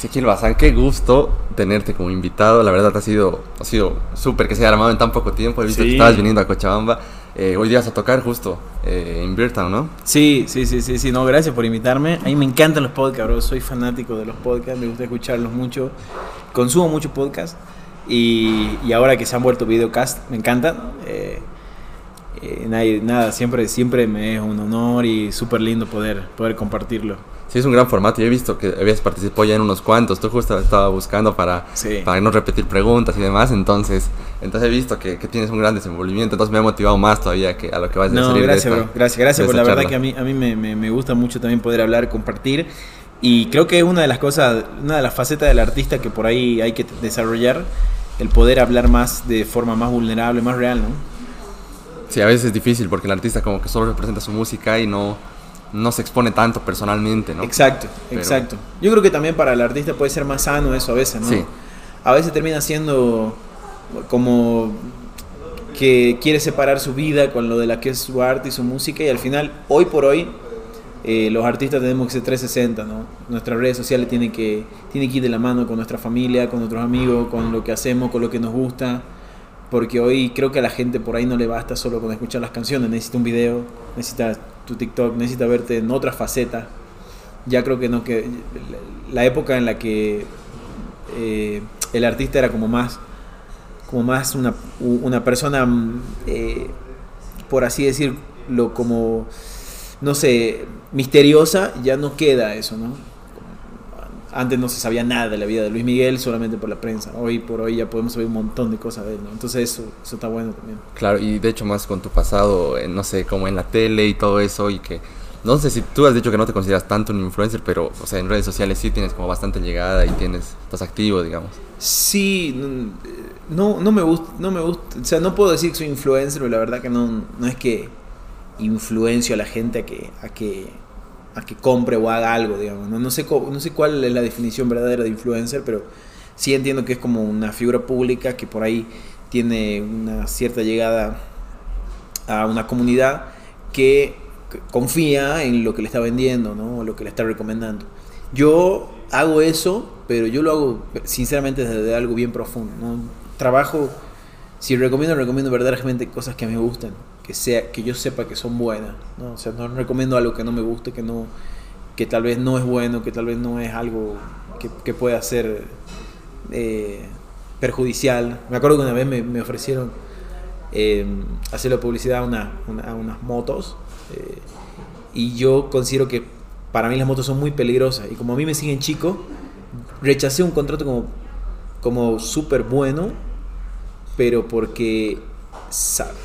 Ezequiel Bazán, qué gusto tenerte como invitado. La verdad ha sido, ha sido súper que se haya armado en tan poco tiempo. He visto que estabas viniendo a Cochabamba. Eh, hoy día vas a tocar justo eh, en Beertown, ¿no? Sí, sí, sí, sí, sí. No, gracias por invitarme. A mí me encantan los podcasts, bro. Soy fanático de los podcasts, me gusta escucharlos mucho. Consumo mucho podcast. Y, y ahora que se han vuelto videocast, me encantan. Eh, eh nada, siempre, siempre me es un honor y súper lindo poder, poder compartirlo. Sí, es un gran formato. Yo he visto que habías participado ya en unos cuantos. Tú justo estaba buscando para, para no repetir preguntas y demás. Entonces, entonces he visto que, que, tienes un gran desenvolvimiento. Entonces me ha motivado más todavía que a lo que vas a no, Gracias, bro. Gracias, gracias por la verdad que a mí, a mí me, me, me, gusta mucho también poder hablar, compartir. Y creo que es una de las cosas, una de las facetas del artista que por ahí hay que desarrollar. El poder hablar más de forma más vulnerable, más real, ¿no? Sí, a veces es difícil porque el artista como que solo representa su música y no no se expone tanto personalmente, ¿no? Exacto, exacto. Yo creo que también para el artista puede ser más sano eso a veces, ¿no? Sí. A veces termina siendo como que quiere separar su vida con lo de la que es su arte y su música y al final, hoy por hoy, eh, los artistas tenemos que ser 360, ¿no? Nuestras redes sociales tienen que, tienen que ir de la mano con nuestra familia, con nuestros amigos, con lo que hacemos, con lo que nos gusta porque hoy creo que a la gente por ahí no le basta solo con escuchar las canciones, necesita un video, necesita tu TikTok, necesita verte en otra faceta. Ya creo que no, que la época en la que eh, el artista era como más, como más una, una persona, eh, por así decirlo, como, no sé, misteriosa, ya no queda eso, ¿no? Antes no se sabía nada de la vida de Luis Miguel solamente por la prensa. Hoy por hoy ya podemos saber un montón de cosas de él, ¿no? Entonces eso, eso está bueno también. Claro, y de hecho más con tu pasado, no sé, como en la tele y todo eso y que... No sé si tú has dicho que no te consideras tanto un influencer, pero o sea, en redes sociales sí tienes como bastante llegada y tienes estás activo, digamos. Sí, no, no me gusta, no me gusta, o sea, no puedo decir que soy influencer, pero la verdad que no, no es que influencio a la gente a que, a que a que compre o haga algo, digamos. No, no, sé, no sé cuál es la definición verdadera de influencer, pero sí entiendo que es como una figura pública que por ahí tiene una cierta llegada a una comunidad que confía en lo que le está vendiendo, ¿no? O lo que le está recomendando. Yo hago eso, pero yo lo hago sinceramente desde algo bien profundo. Trabajo, si recomiendo, recomiendo verdaderamente cosas que me gustan que sea que yo sepa que son buenas no o sea no recomiendo algo que no me guste que no que tal vez no es bueno que tal vez no es algo que, pueda ser eh, perjudicial. Me acuerdo que una vez me, ofrecieron eh, hacer la publicidad a, una, unas motos eh, y yo considero que para mí las motos son muy peligrosas y como a mí me siguen chicos rechacé un contrato como como súper bueno pero porque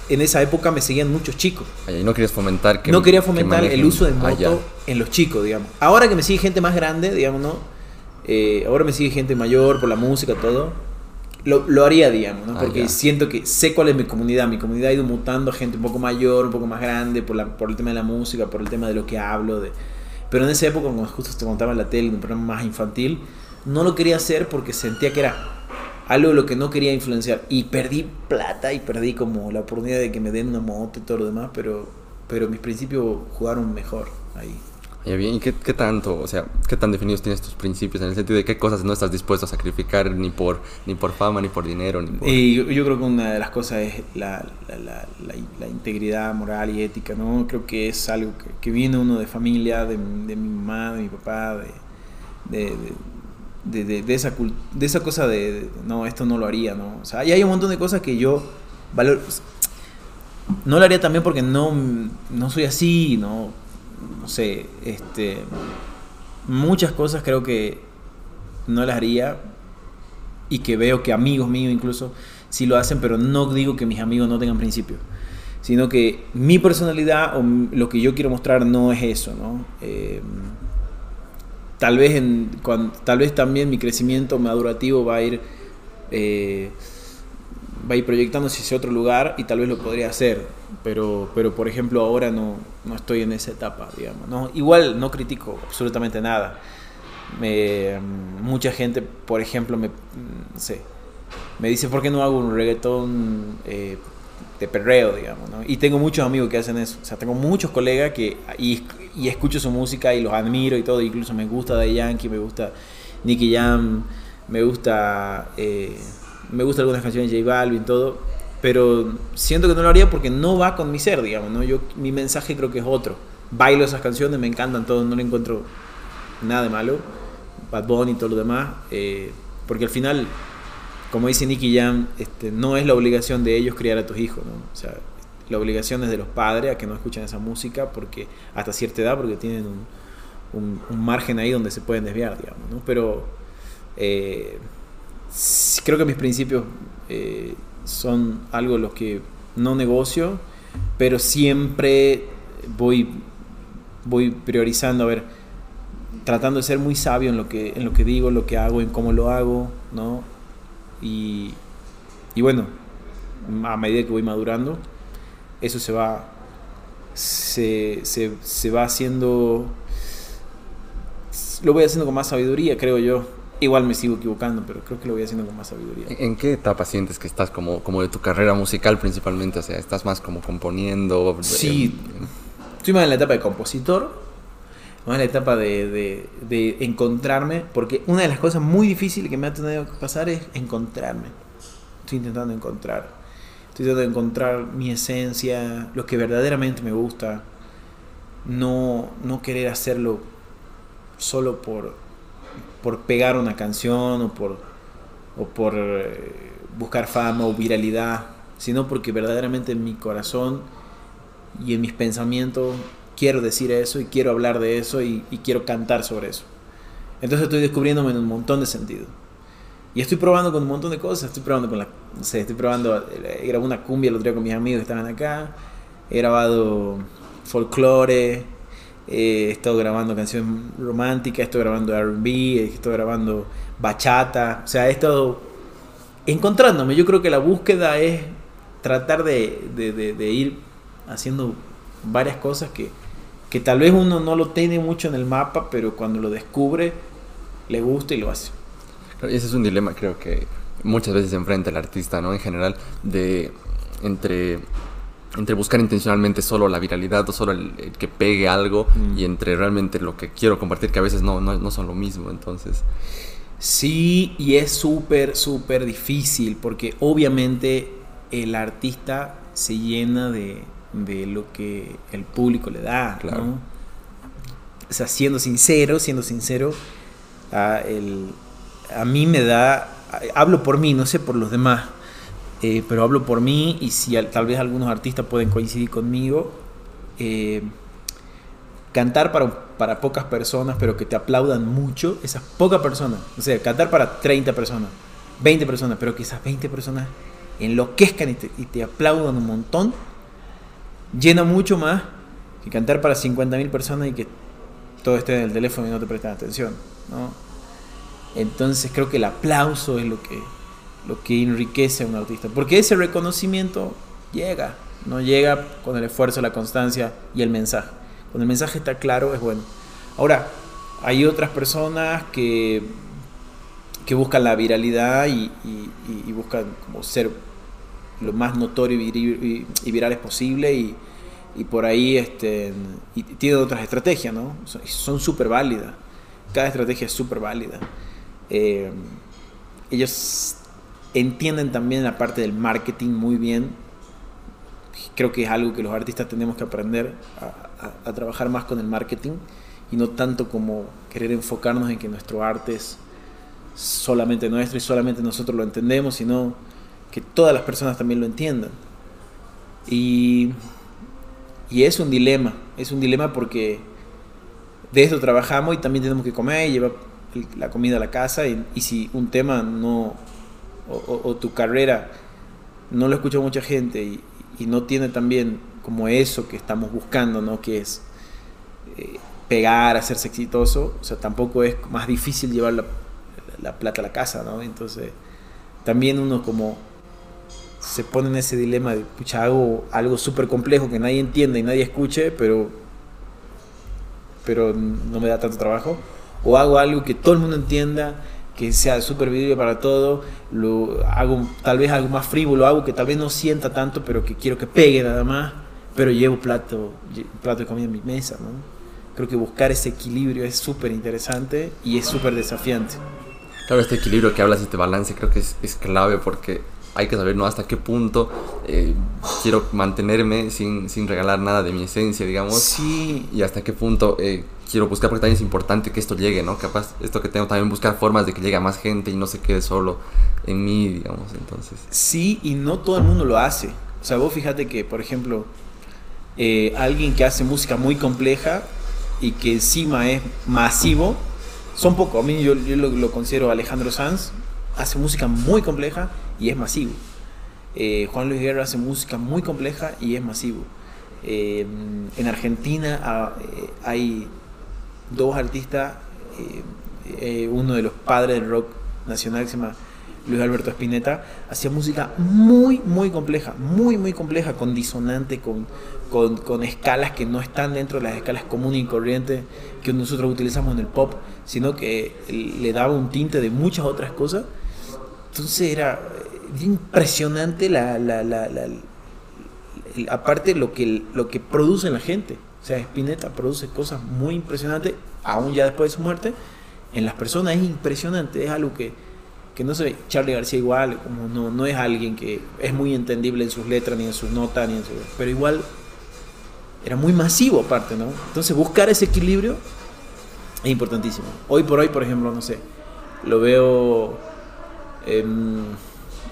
en esa época me seguían muchos chicos. y no querías fomentar que No quería fomentar el uso de ah, moto en los chicos, digamos. Ahora que me sigue gente más grande, digamos, ¿no? Eh, ahora me sigue gente mayor por la música, todo. Lo, lo haría, digamos, ¿no? Ah, Porque siento que sé cuál es mi comunidad. Mi comunidad ha ido mutando a gente un poco mayor, un poco más grande, por, la, por el tema de la música, por el tema de lo que hablo. De... Pero en esa época, cuando justo te contaba en la tele, un programa más infantil, no lo quería hacer porque sentía que era algo de lo que no quería influenciar. Y perdí plata y perdí como la oportunidad de que me den una moto y todo lo demás, pero, pero mis principios jugaron mejor ahí. bien, ¿y qué, qué, tanto, o sea, qué tan definidos tienes tus principios en el sentido de qué cosas no estás dispuesto a sacrificar ni por, ni por fama, ni por dinero? Ni Y yo, creo que una de las cosas es la, la, la, la, integridad moral y ética, ¿no? Creo que es algo que, que viene uno de familia, de, de mi mamá, de mi papá, de, de de, de, de, esa, de esa cosa de, no, esto no lo haría, ¿no? O sea, y hay un montón de cosas que yo valor, no lo haría también porque no, no soy así, ¿no? No sé, este, muchas cosas creo que no las haría y que veo que amigos míos incluso sí lo hacen, pero no digo que mis amigos no tengan principios, sino que mi personalidad o lo que yo quiero mostrar no es eso, ¿no? Eh, tal vez, en, tal vez también mi crecimiento madurativo va a ir eh, va a ir proyectándose hacia otro lugar y tal vez lo podría hacer pero pero por ejemplo ahora no, no estoy en esa etapa digamos ¿no? igual no critico absolutamente nada mucha gente por ejemplo me sé me dice por qué no hago un reggaetón eh, de perreo, digamos, ¿no? Y tengo muchos amigos que hacen eso. O sea, tengo muchos colegas que... y escucho su música y los admiro y todo. Incluso me gusta de Yankee, me gusta Nicky Jam, me gusta, eh, me gusta algunas canciones de J Balvin, todo, pero siento que no lo haría porque no va con mi ser, digamos, ¿no? Yo, mi mensaje creo que es otro. Bailo esas canciones, me encantan todos, no le encuentro nada de malo. Bad Bunny y todo lo demás, eh, porque al final, como dice Nicky Jam, este, no es la obligación de ellos criar a tus hijos, ¿no? O sea, la obligación es de los padres a que no escuchen esa música porque hasta cierta edad, porque tienen un, margen ahí donde se pueden desviar, digamos, ¿no? Pero eh, creo que mis principios eh, son algo los que no negocio, pero siempre voy, voy priorizando, a ver, tratando de ser muy sabio en lo que, en lo que digo, lo que hago, en cómo lo hago, ¿no? Y, y bueno, a medida que voy madurando, eso se va, se, se, se va haciendo, lo voy haciendo con más sabiduría, creo yo. Igual me sigo equivocando, pero creo que lo voy haciendo con más sabiduría. ¿En qué etapa sientes que estás como, como de tu carrera musical principalmente? O sea, ¿estás más como componiendo? Sí, estoy más en la etapa de compositor, más en la etapa de, de, de, encontrarme, porque una de las cosas muy difíciles que me ha tenido que pasar es encontrarme. Estoy intentando encontrar. Estoy tratando de encontrar mi esencia, lo que verdaderamente me gusta. No, no querer hacerlo solo por, por pegar una canción o por, o por eh, buscar fama o viralidad, sino porque verdaderamente en mi corazón y en mis pensamientos quiero decir eso y quiero hablar de eso y, y quiero cantar sobre eso. Entonces estoy descubriéndome en un montón de sentidos. Y estoy probando con un montón de cosas. Estoy probando con la. No estoy probando. He grabado una cumbia el otro día con mis amigos que estaban acá. He grabado folclore. he estado grabando canciones románticas. Estoy grabando RB. Estoy grabando bachata. O sea, he estado encontrándome. Yo creo que la búsqueda es tratar de, de, de, ir haciendo varias cosas que, que tal vez uno no lo tiene mucho en el mapa, pero cuando lo descubre, le gusta y lo hace. Ese es un dilema, creo que muchas veces se enfrenta el artista, ¿no? En general, de entre, entre buscar intencionalmente solo la viralidad o solo el, que pegue algo mm. y entre realmente lo que quiero compartir, que a veces no, no, son lo mismo, entonces... Sí, y es súper, súper difícil, porque obviamente el artista se llena de, de lo que el público le da, claro. ¿no? O sea, siendo sincero, siendo sincero, ah, el, a mí me da, hablo por mí, no sé por los demás, eh, pero hablo por mí y si tal vez algunos artistas pueden coincidir conmigo, eh, cantar para, para pocas personas, pero que te aplaudan mucho, esas pocas personas, o sea, cantar para 30 personas, 20 personas, pero que esas 20 personas enloquezcan y te, y te aplaudan un montón, llena mucho más que cantar para 50.000 personas y que todo esté en el teléfono y no te prestan atención. ¿no? Entonces creo que el aplauso es lo que, lo que enriquece a un artista. Porque ese reconocimiento llega, no llega con el esfuerzo, la constancia y el mensaje. Cuando el mensaje está claro es bueno. Ahora, hay otras personas que, que buscan la viralidad y, buscan como ser lo más notorio y, virales posible y, por ahí este, tienen otras estrategias, ¿no? Son súper válidas. Cada estrategia es súper válida. Eh, ellos entienden también la parte del marketing muy bien. Creo que es algo que los artistas tenemos que aprender a, trabajar más con el marketing y no tanto como querer enfocarnos en que nuestro arte es solamente nuestro y solamente nosotros lo entendemos, sino que todas las personas también lo entiendan. Y, y es un dilema, es un dilema porque de esto trabajamos y también tenemos que comer y llevar la comida a la casa y, si un tema no, o, tu carrera no lo escucha mucha gente y, no tiene también como eso que estamos buscando, ¿no? Que es eh, pegar, hacerse exitoso, o sea, tampoco es más difícil llevar la, plata a la casa, ¿no? Entonces, también uno como se pone en ese dilema de, pucha, hago algo súper complejo que nadie entienda y nadie escuche, pero, pero no me da tanto trabajo o hago algo que todo el mundo entienda, que sea súper visible para todo, lo hago tal vez algo más frívolo, hago que tal vez no sienta tanto, pero que quiero que pegue nada más, pero llevo plato, plato de comida en mi mesa, ¿no? Creo que buscar ese equilibrio es súper interesante y es súper desafiante. Claro, este equilibrio que hablas, este balance, creo que es, es clave porque hay que saber ¿no? hasta qué punto eh, quiero mantenerme sin, sin, regalar nada de mi esencia, digamos. Sí. Y hasta qué punto eh, quiero buscar, porque también es importante que esto llegue, ¿no? Capaz, esto que tengo también buscar formas de que llegue a más gente y no se quede solo en mí, digamos, entonces. Sí, y no todo el mundo lo hace. O sea, vos fíjate que, por ejemplo, eh, alguien que hace música muy compleja y que encima es masivo, son pocos. A mí yo, lo, lo considero Alejandro Sanz, hace música muy compleja y es masivo. Eh, Juan Luis Guerra hace música muy compleja y es masivo. Eh, en Argentina ah, hay dos artistas, uno de los padres del rock nacional se llama Luis Alberto Spinetta, hacía música muy, muy compleja, muy, muy compleja, con disonante, con, con, escalas que no están dentro de las escalas comunes y corrientes que nosotros utilizamos en el pop, sino que le daba un tinte de muchas otras cosas. Entonces era impresionante la, la, la aparte lo que, lo que produce la gente. O sea, Spinetta produce cosas muy impresionantes, aún ya después de su muerte. En las personas es impresionante, es algo que, que no sé, Charlie García igual, como no, no es alguien que es muy entendible en sus letras, ni en sus notas, ni en su, pero igual era muy masivo aparte, ¿no? Entonces buscar ese equilibrio es importantísimo. Hoy por hoy, por ejemplo, no sé, lo veo... Eh,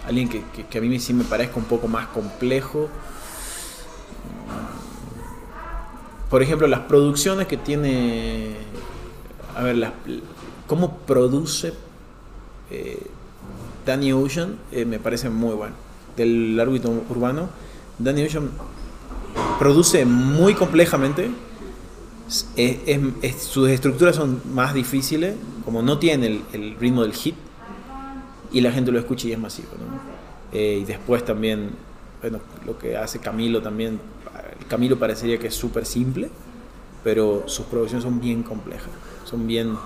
alguien que, que, que, a mí sí me parezca un poco más complejo. Por ejemplo, las producciones que tiene, a ver, cómo produce eh, Danny Ocean eh, me parece muy bueno. Del árbitro urbano, Danny Ocean produce muy complejamente. Sus estructuras son más difíciles, como no tiene el, ritmo del hit, y la gente lo escucha y es masivo. Eh, y después también, bueno, lo que hace Camilo también, Camilo parecería que es súper simple, pero sus producciones son bien complejas, son bien,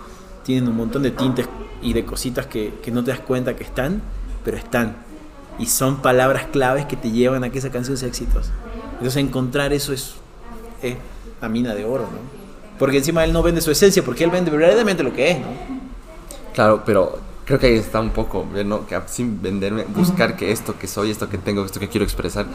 tienen un montón de tintes y de cositas que, que no te das cuenta que están, pero están. Y son palabras claves que te llevan a que esa canción sea exitosa. Entonces encontrar eso es, es la mina de oro, ¿no? Porque encima él no vende su esencia, porque él vende verdaderamente lo que es, ¿no? Claro, pero creo que ahí está un poco, ¿no? que sin venderme, buscar que esto que soy, esto que tengo, esto que quiero expresar,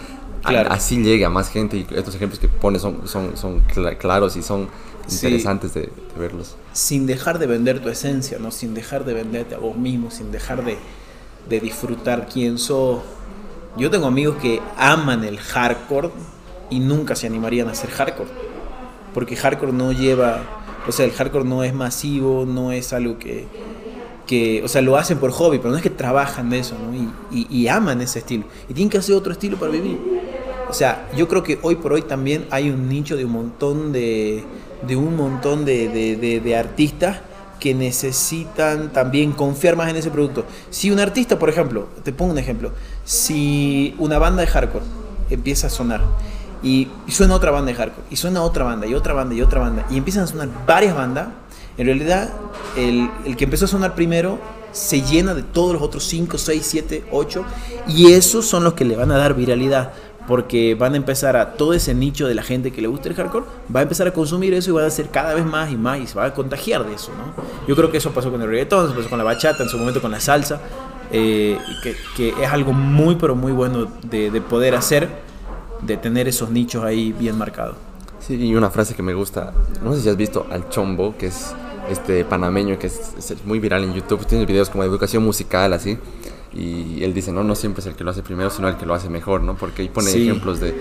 claro. a, así llegue a más gente y estos ejemplos que pones son, son, son claros y son interesantes de, verlos. Sin dejar de vender tu esencia, ¿no? sin dejar de venderte a vos mismo, sin dejar de, de disfrutar quién sos. Yo tengo amigos que aman el hardcore y nunca se animarían a hacer hardcore, porque hardcore no lleva, o sea, el hardcore no es masivo, no es algo que que, o sea, lo hacen por hobby, pero no es que trabajan de eso, ¿no? Y, y, y, aman ese estilo. Y tienen que hacer otro estilo para vivir. O sea, yo creo que hoy por hoy también hay un nicho de un montón de, de un montón de, de, de, artistas que necesitan también confiar más en ese producto. Si un artista, por ejemplo, te pongo un ejemplo, si una banda de hardcore empieza a sonar y, y suena otra banda de hardcore, y suena otra banda, y otra banda, y otra banda, y empiezan a sonar varias bandas, en realidad, el, que empezó a sonar primero se llena de todos los otros 5, 6, 7, 8 y esos son los que le van a dar viralidad porque van a empezar a todo ese nicho de la gente que le gusta el hardcore va a empezar a consumir eso y va a hacer cada vez más y más y se va a contagiar de eso. Yo creo que eso pasó con el reggaetón, eso pasó con la bachata, en su momento con la salsa, eh, que, es algo muy pero muy bueno de poder hacer, de tener esos nichos ahí bien marcados. Sí, y una frase que me gusta, no sé si has visto al Chombo, que es este panameño que es, es, muy viral en YouTube, tiene videos como de educación musical, así, y él dice, no, no siempre es el que lo hace primero, sino el que lo hace mejor, ¿no? Porque ahí pone sí. ejemplos de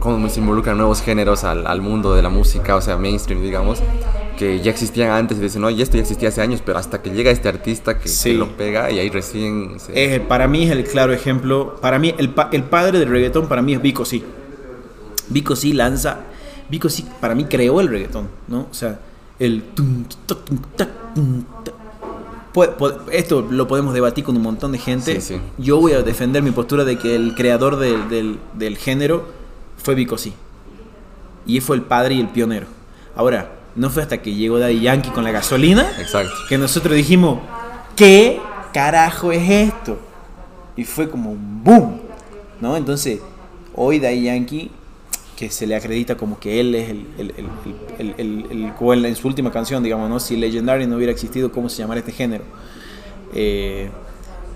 cómo se involucran nuevos géneros al, al, mundo de la música, o sea, mainstream, digamos, que ya existían antes y dicen, no, y esto ya existía hace años, pero hasta que llega este artista que, sí. que lo pega y ahí recién... Se... Eh, para mí es el claro ejemplo, para mí el, pa el padre del reggaetón para mí es Vico Sí. Vico Sí lanza Vico sí, para mí creó el reggaetón, ¿no? O sea, el... Esto lo podemos debatir con un montón de gente. Sí, sí. Yo voy a defender mi postura de que el creador del, del, del género fue Vico sí. Y fue el padre y el pionero. Ahora, no fue hasta que llegó Daddy Yankee con la gasolina Exacto. que nosotros dijimos, ¿qué carajo es esto? Y fue como un boom, ¿no? Entonces, hoy Daddy Yankee que se le acredita como que él es el, el, el, el, en su última canción, digamos, ¿no? Si Legendary no hubiera existido, ¿cómo se llamaría este género? Eh,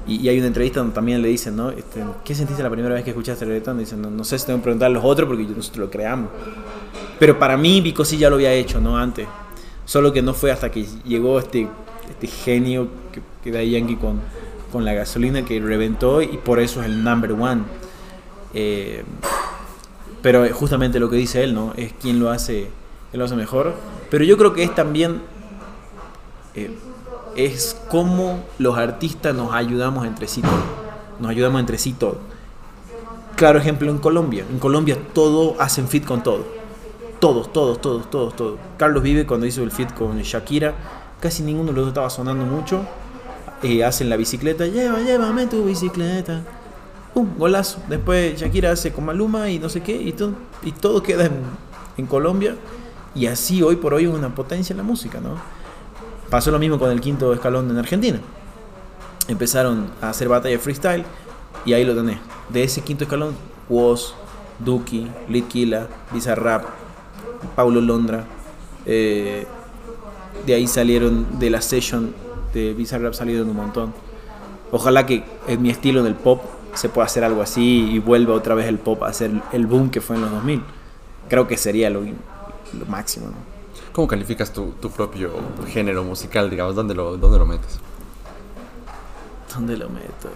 y, hay una entrevista donde también le dicen, ¿no? Este, ¿Qué sentiste la primera vez que escuchaste reggaetón? Dicen, no, no sé si tengo que preguntar a los otros porque nosotros lo creamos. Pero para mí Vico sí ya lo había hecho, ¿no? Antes. Solo que no fue hasta que llegó este, este genio que, que da Yankee con, con la gasolina que reventó y por eso es el number one. Eh, pero justamente lo que dice él, ¿no? Es quien lo hace, él lo hace mejor. Pero yo creo que es también eh, es como los artistas nos ayudamos entre sí todo. Nos ayudamos entre sí todo. Claro ejemplo en Colombia. En Colombia todo hacen fit con todo. Todos, todos, todos, todos, todos. Carlos Vive cuando hizo el fit con Shakira, casi ninguno de los dos estaba sonando mucho. Eh, hacen la bicicleta, lleva, llévame tu bicicleta. Un golazo. Después Shakira hace con Maluma y no sé qué, y todo, queda en, Colombia. Y así hoy por hoy una potencia en la música, ¿no? Pasó lo mismo con el quinto escalón en Argentina. Empezaron a hacer batalla freestyle y ahí lo tenés. De ese quinto escalón, Woz, Duki, Litkila, Bizarrap, Paulo Londra. Eh, de ahí salieron de la session de Bizarrap salieron un montón. Ojalá que en mi estilo del pop se pueda hacer algo así y vuelva otra vez el pop a hacer el boom que fue en los 2000. Creo que sería lo, lo máximo. ¿no? ¿Cómo calificas tu, tu, propio género musical, digamos? ¿Dónde lo, dónde lo metes? ¿Dónde lo meto?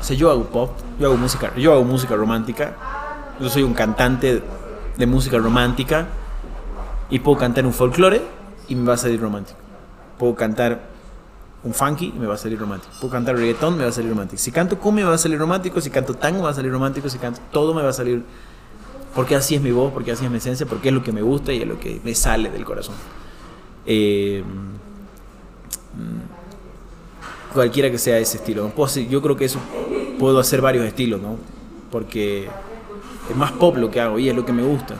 O sea, yo hago pop, yo hago música, yo hago música romántica. Yo soy un cantante de música romántica y puedo cantar un folclore y me va a salir romántico. Puedo cantar un funky me va a salir romántico. Puedo cantar reggaetón, me va a salir romántico. Si canto cumbia me va a salir romántico, si canto tango me va a salir romántico, si canto todo me va a salir porque así es mi voz, porque así es mi esencia, porque es lo que me gusta y es lo que me sale del corazón. Eh, mm, cualquiera que sea ese estilo. yo creo que eso puedo hacer varios estilos, ¿no? Porque es más pop lo que hago y es lo que me gusta.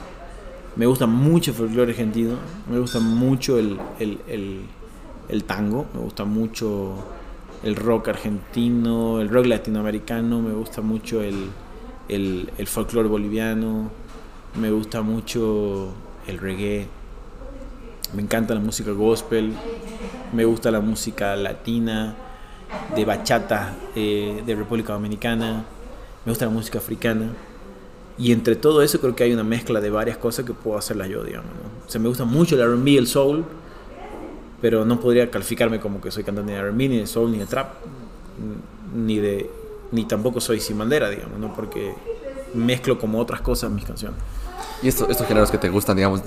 Me gusta mucho el folclore argentino, me gusta mucho el, el, el, el tango, me gusta mucho el rock argentino, el rock latinoamericano, me gusta mucho el, el, folclore boliviano, me gusta mucho el reggae, me encanta la música gospel, me gusta la música latina, de bachata eh, de República Dominicana, me gusta la música africana. Y entre todo eso creo que hay una mezcla de varias cosas que puedo hacerla yo, digamos. O sea, me gusta mucho el RB, el soul, pero no podría calificarme como que soy cantante de RB, ni de soul, ni de trap, ni de ni tampoco soy sin bandera, digamos, ¿no? porque mezclo como otras cosas mis canciones. Y estos, estos géneros que te gustan, digamos,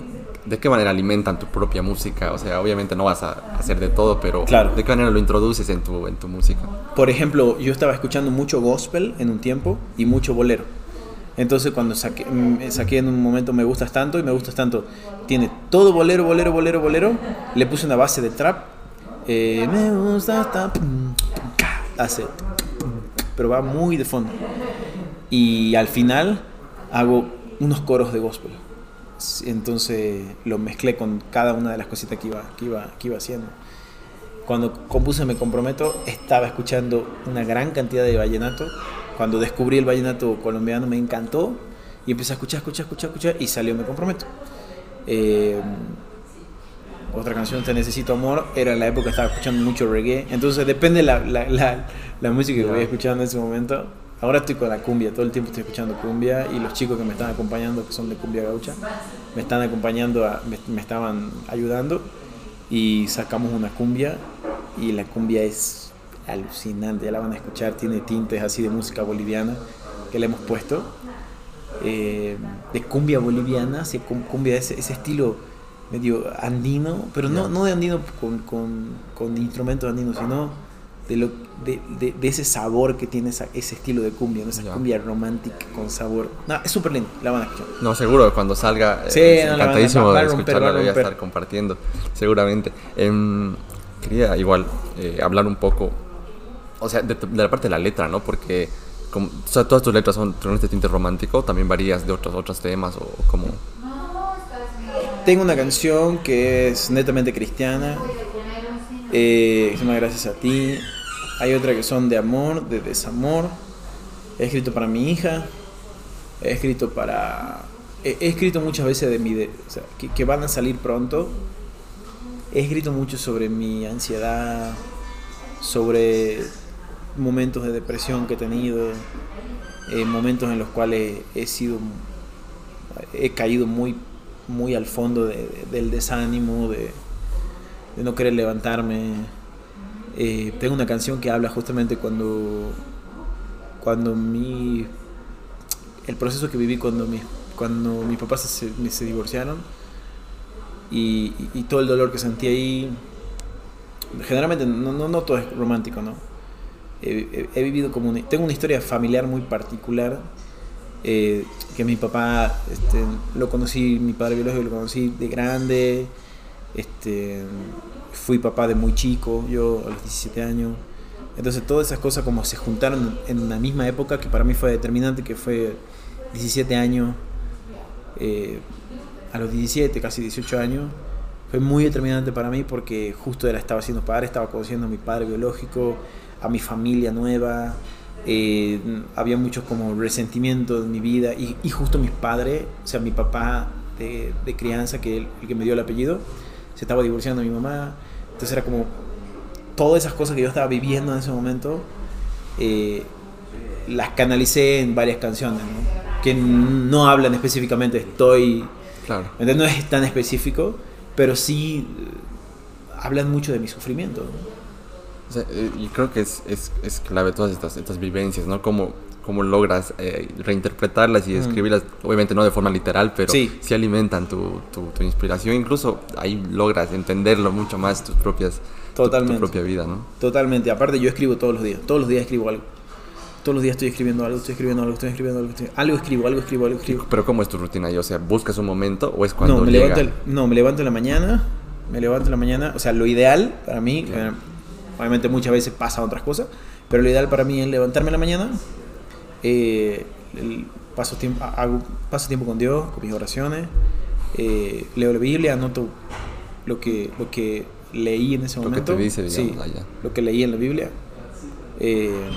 ¿de qué manera alimentan tu propia música? O sea, obviamente no vas a hacer de todo, pero claro. ¿de qué manera lo introduces en tu, en tu música? Por ejemplo, yo estaba escuchando mucho gospel en un tiempo y mucho bolero. Entonces cuando saqué, mm, saqué en un momento Me Gustas Tanto y Me Gustas Tanto tiene todo bolero, bolero, bolero, bolero, le puse una base de trap. Eh, me gusta tanto, hace, pero va muy de fondo. Y al final hago unos coros de gospel. Entonces lo mezclé con cada una de las cositas que iba, que iba, que iba haciendo. Cuando compuse Me Comprometo, estaba escuchando una gran cantidad de vallenato. Cuando descubrí el vallenato colombiano me encantó y empecé a escuchar, escuchar, escuchar, escuchar y salió Me Comprometo. Eh, otra canción, Te Necesito Amor, era en la época que estaba escuchando mucho reggae. Entonces depende la, la, la, la música que voy escuchando en ese momento. Ahora estoy con la cumbia, todo el tiempo estoy escuchando cumbia y los chicos que me están acompañando, que son de cumbia gaucha, me están acompañando, me, estaban ayudando y sacamos una cumbia y la cumbia es alucinante, ya la van a escuchar, tiene tintes así de música boliviana que le hemos puesto, eh, de cumbia boliviana, así, cumbia ese, ese estilo medio andino, pero no, no de andino con, con, con instrumentos andinos, sino de, lo, de, de, ese sabor que tiene ese estilo de cumbia, esa cumbia romántica con sabor. No, es súper lindo, la van a escuchar. No, seguro, cuando salga, sí, eh, encantadísimo de escucharla, voy a estar compartiendo, seguramente. Eh, quería igual eh, hablar un poco, o sea, de, la parte de la letra, ¿no? Porque o sea, todas tus letras son este tinte romántico, también varías de otros, otros temas o, como... Tengo una canción que es netamente cristiana, eh, Gracias a ti. Hay otra que son de amor, de desamor. He escrito para mi hija. He escrito para... He, escrito muchas veces de mi... o sea, que, van a salir pronto. He escrito mucho sobre mi ansiedad, sobre momentos de depresión que he tenido, eh, momentos en los cuales he sido, he caído muy, muy al fondo del desánimo, de, no querer levantarme. Eh, tengo una canción que habla justamente cuando, cuando mi, el proceso que viví cuando mi, cuando mis papás se, se divorciaron y, y, todo el dolor que sentí ahí. Generalmente no, no, no todo es romántico, ¿no? He, vivido como tengo una historia familiar muy particular eh, que mi papá este, lo conocí mi padre biológico lo conocí de grande este fui papá de muy chico yo a los 17 años. Entonces todas esas cosas como se juntaron en la misma época que para mí fue determinante que fue 17 años eh, a los 17 casi 18 años fue muy determinante para mí porque justo era, estaba siendo padre, estaba conociendo a mi padre biológico, a mi familia nueva, eh, había muchos como resentimientos en mi vida y, justo mis padres, o sea, mi papá de, crianza, que el, el, que me dio el apellido, se estaba divorciando de mi mamá, entonces era como todas esas cosas que yo estaba viviendo en ese momento, eh, las canalicé en varias canciones, ¿no? que no hablan específicamente, estoy... Claro. No es tan específico, pero sí eh, hablan mucho de mi sufrimiento. Eh, y creo que es, es, es, clave todas estas, estas vivencias, ¿no? Cómo, cómo logras eh, reinterpretarlas y escribirlas, obviamente no de forma literal, pero sí, alimentan tu, tu, inspiración, incluso ahí logras entenderlo mucho más tus propias, Totalmente. Tu, propia vida, ¿no? Totalmente, aparte yo escribo todos los días, todos los días escribo algo. Todos los días estoy escribiendo algo, estoy escribiendo algo, estoy escribiendo algo, algo escribo, algo escribo, algo escribo. Pero ¿cómo es tu rutina? O sea, ¿buscas un momento o es cuando no, me Levanto no, me levanto en la mañana, me levanto en la mañana, o sea, lo ideal para mí, Obviamente muchas veces pasan otras cosas, pero lo ideal para mí es levantarme en la mañana, eh, paso, tiempo, hago, paso tiempo con Dios, con mis oraciones, eh, leo la Biblia, anoto lo que, lo que leí en ese momento. Lo que te dice, sí, lo que leí en la Biblia. Eh,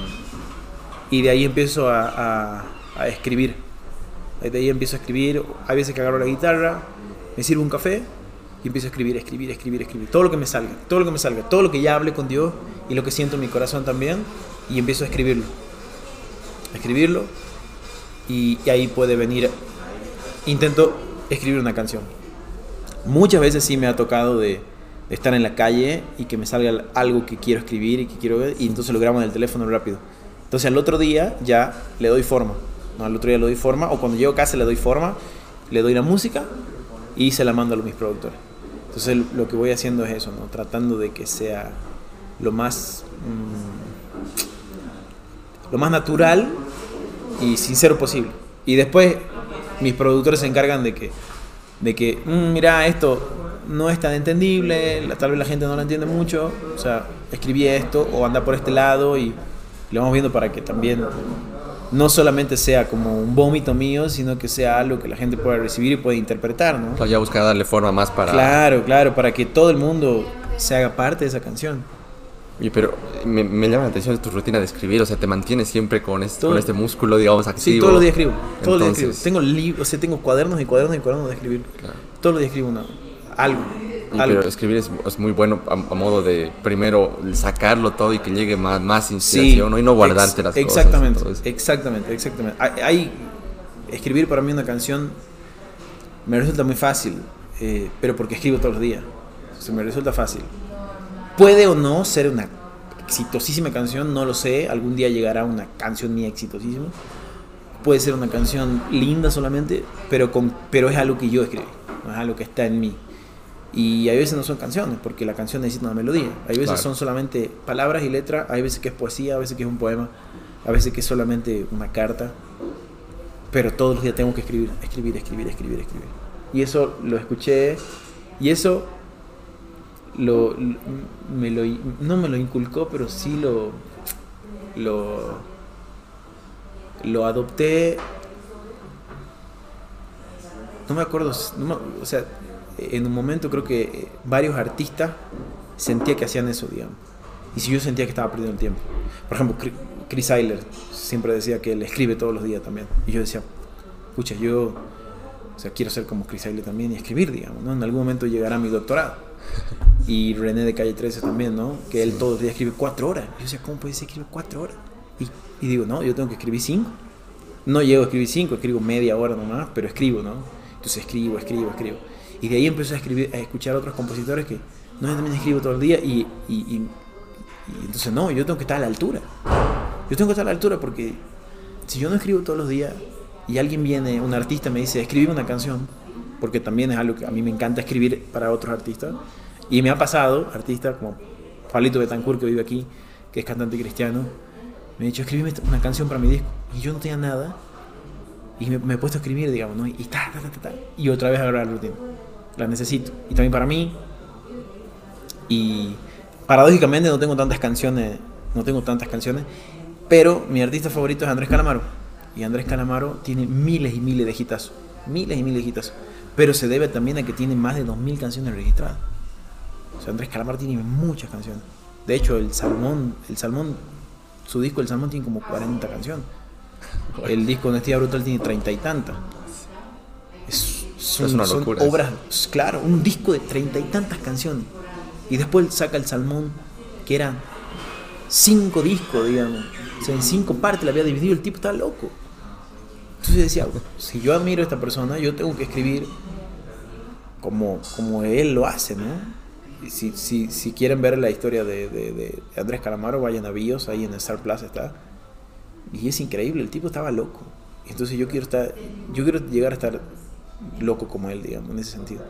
y de ahí empiezo a, a, a, escribir. De ahí empiezo a escribir. Hay veces que agarro la guitarra, me sirvo un café y empiezo a escribir, escribir, escribir, escribir. Todo lo que me salga, todo lo que me salga, todo lo que ya hable con Dios y lo que siento en mi corazón también. Y empiezo a escribirlo. A escribirlo. Y, ahí puede venir. Intento escribir una canción. Muchas veces sí me ha tocado de, estar en la calle y que me salga algo que quiero escribir y que quiero ver. Y entonces lo grabo en el teléfono rápido. Entonces al otro día ya le doy forma. ¿no? Al otro día le doy forma. O cuando llego a casa le doy forma. Le doy la música y se la mando a mis productores. Entonces lo que voy haciendo es eso, ¿no? Tratando de que sea lo más, mm, lo más natural y sincero posible. Y después mis productores se encargan de que, de que mm, mira, esto no es tan entendible, tal vez la gente no lo entiende mucho, o sea, escribí esto o anda por este lado y lo vamos viendo para que también no solamente sea como un vómito mío, sino que sea algo que la gente pueda recibir y pueda interpretar, ¿no? ya buscar darle forma más para... Claro, claro, para que todo el mundo se haga parte de esa canción. Y pero me, llama la atención tu rutina de escribir, o sea, te mantienes siempre con este, con este músculo, digamos, activo. Sí, todos los días escribo, todos los días escribo. Tengo, o sea, tengo cuadernos y cuadernos y cuadernos de escribir. Todos los días escribo una, algo. Pero escribir es, muy bueno a, modo de primero sacarlo todo y que llegue más, más inspiración y no guardarte las exactamente, cosas. Exactamente, exactamente. Hay, escribir para mí una canción me resulta muy fácil, eh, pero porque escribo todos los días. se me resulta fácil. Puede o no ser una exitosísima canción, no lo sé. Algún día llegará una canción mía exitosísima. Puede ser una canción linda solamente, pero, con, pero es algo que yo escribí, no es algo que está en mí. Y hay veces no son canciones, porque la canción necesita una melodía. Hay veces son solamente palabras y letras, hay veces que es poesía, a veces que es un poema, a veces que es solamente una carta. Pero todos los días tengo que escribir, escribir, escribir, escribir, escribir. Y eso lo escuché, y eso lo, me lo, no me lo inculcó, pero sí lo, lo, lo adopté. No me acuerdo, o sea, en un momento creo que eh, varios artistas sentía que hacían eso, digamos. Y si yo sentía que estaba perdiendo el tiempo. Por ejemplo, Chris Eiler siempre decía que él escribe todos los días también. Y yo decía, pucha, yo o sea, quiero ser como Chris Eiler también y escribir, digamos. ¿no? En algún momento llegará mi doctorado. Y René de Calle 13 también, ¿no? Que él todos los días escribe cuatro horas. Yo decía, ¿cómo puede ser escribir cuatro horas? Y, y, digo, no, yo tengo que escribir cinco. No llego a escribir cinco, escribo media hora nomás, pero escribo, ¿no? Entonces escribo, escribo, escribo. Y de ahí empecé a, escribir, a escuchar a otros compositores que, no, yo también escribo todo el día y, y, entonces no, yo tengo que estar a la altura. Yo tengo que estar a la altura porque si yo no escribo todos los días y alguien viene, un artista me dice, escribe una canción, porque también es algo que a mí me encanta escribir para otros artistas, y me ha pasado, artistas como Pablito Betancourt, que vive aquí, que es cantante cristiano, me ha dicho, escríbeme una canción para mi disco. Y yo no tenía nada. Y me, he puesto a escribir, digamos, ¿no? Y, ta, ta, ta, ta, y otra vez agarrar la rutina. La necesito. Y también para mí. Y paradójicamente no tengo tantas canciones. No tengo tantas canciones. Pero mi artista favorito es Andrés Calamaro. Y Andrés Calamaro tiene miles y miles de hitazos. Miles y miles de hitazos. Pero se debe también a que tiene más de 2.000 canciones registradas. O sea, Andrés Calamaro tiene muchas canciones. De hecho, el Salmón, el Salmón, su disco El Salmón tiene como 40 canciones. El disco Honestidad Brutal tiene treinta y tantas. Es, son, una locura. obras, claro, un disco de treinta y tantas canciones. Y después saca El Salmón, que eran cinco discos, digamos. O sea, en cinco partes la había dividido, el tipo está loco. Entonces decía, si yo admiro a esta persona, yo tengo que escribir como, como él lo hace, ¿no? si, si, si quieren ver la historia de, de, Andrés Calamaro, vayan a Bios, ahí en Star Plus está. Y es increíble, el tipo estaba loco. Entonces yo quiero estar, yo quiero llegar a estar loco como él, digamos, en ese sentido.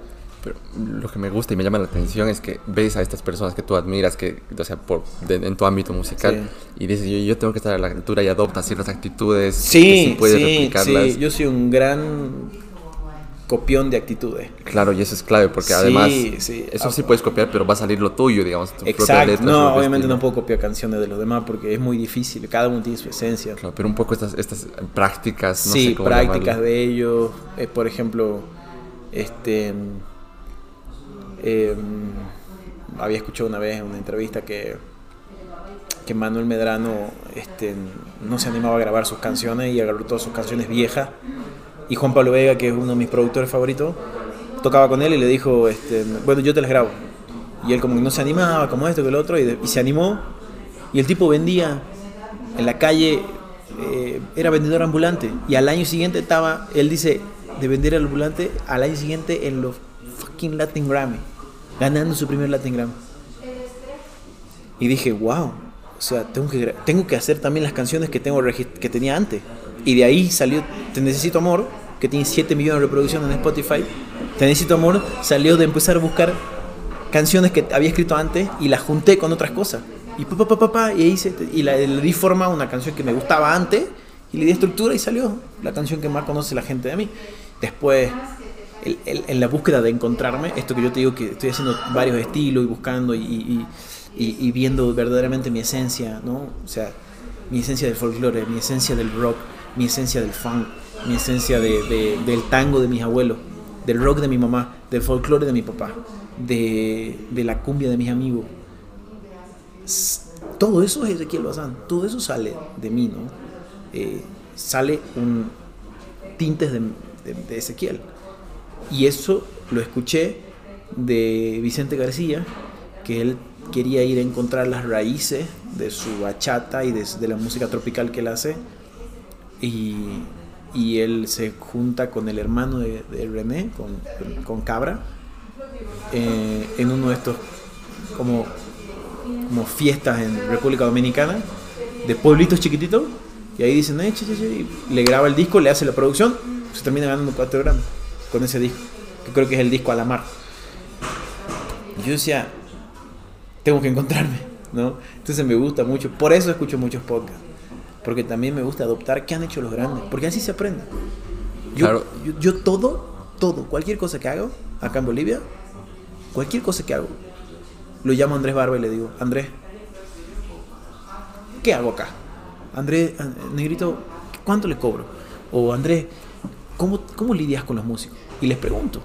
Pero lo que me gusta y me llama la atención es que ves a estas personas que tú admiras, que, o sea, por, en tu ámbito musical, y dices, yo, yo, tengo que estar a la altura y adoptas ciertas actitudes. Sí, que puedes sí, sí, yo soy un gran copión de actitudes. Claro, y eso es clave, porque además eso sí puedes copiar, pero va a salir lo tuyo, digamos, tu Exacto. no, obviamente no puedo copiar canciones de los demás porque es muy difícil, cada uno tiene su esencia. Claro, pero un poco estas, estas prácticas, no sí, sé cómo prácticas de ellos, eh, por ejemplo, este... Em, había escuchado una vez en una entrevista que que Manuel Medrano este, no se animaba a grabar sus canciones y agarró todas sus canciones viejas y Juan Pablo Vega, que es uno de mis productores favoritos, tocaba con él y le dijo, este, bueno, yo te las grabo. Y él como que no se animaba, como esto, que el otro, y, se animó. Y el tipo vendía en la calle, eh, era vendedor ambulante. Y al año siguiente estaba, él dice, de vender al ambulante, al año siguiente en los fucking Latin Grammy, ganando su primer Latin Grammy. Y dije, wow, o sea, tengo que, tengo que hacer también las canciones que, tengo, que tenía antes. Y de ahí salió Te Necesito Amor, que tiene 7 millones de reproducciones en Spotify. Te Necesito Amor salió de empezar a buscar canciones que había escrito antes y las junté con otras cosas. Y pa, pa, pa, y, hice, y la, le di forma a una canción que me gustaba antes y le di estructura y salió la canción que más conoce la gente de mí. Después, en la búsqueda de encontrarme, esto que yo te digo que estoy haciendo varios estilos y buscando y, y, y viendo verdaderamente mi esencia, ¿no? O sea, mi esencia del folclore, mi esencia del rock, mi esencia del funk, mi esencia de, del tango de mis abuelos, del rock de mi mamá, del folclore de mi papá, de, la cumbia de mis amigos. Todo eso es Ezequiel Bazán, todo eso sale de mí, ¿no? Eh, sale un tintes de, de Ezequiel. Y eso lo escuché de Vicente García, que él quería ir a encontrar las raíces de su bachata y de, de la música tropical que él hace y, él se junta con el hermano de, René, con, Cabra, eh, en uno de estos como, como fiestas en República Dominicana, de pueblitos chiquititos, y ahí dicen, eh, le graba el disco, le hace la producción, se termina ganando 4 gramos con ese disco, que creo que es el disco a la mar. yo decía, tengo que encontrarme, ¿no? Entonces me gusta mucho, por eso escucho muchos podcasts porque también me gusta adoptar qué han hecho los grandes, porque así se aprende. Yo, yo, todo, todo, cualquier cosa que hago acá en Bolivia, cualquier cosa que hago, lo llamo a Andrés Barba y le digo, Andrés, ¿qué hago acá? Andrés, Negrito, ¿cuánto le cobro? O Andrés, ¿cómo, cómo lidias con los músicos? Y les pregunto,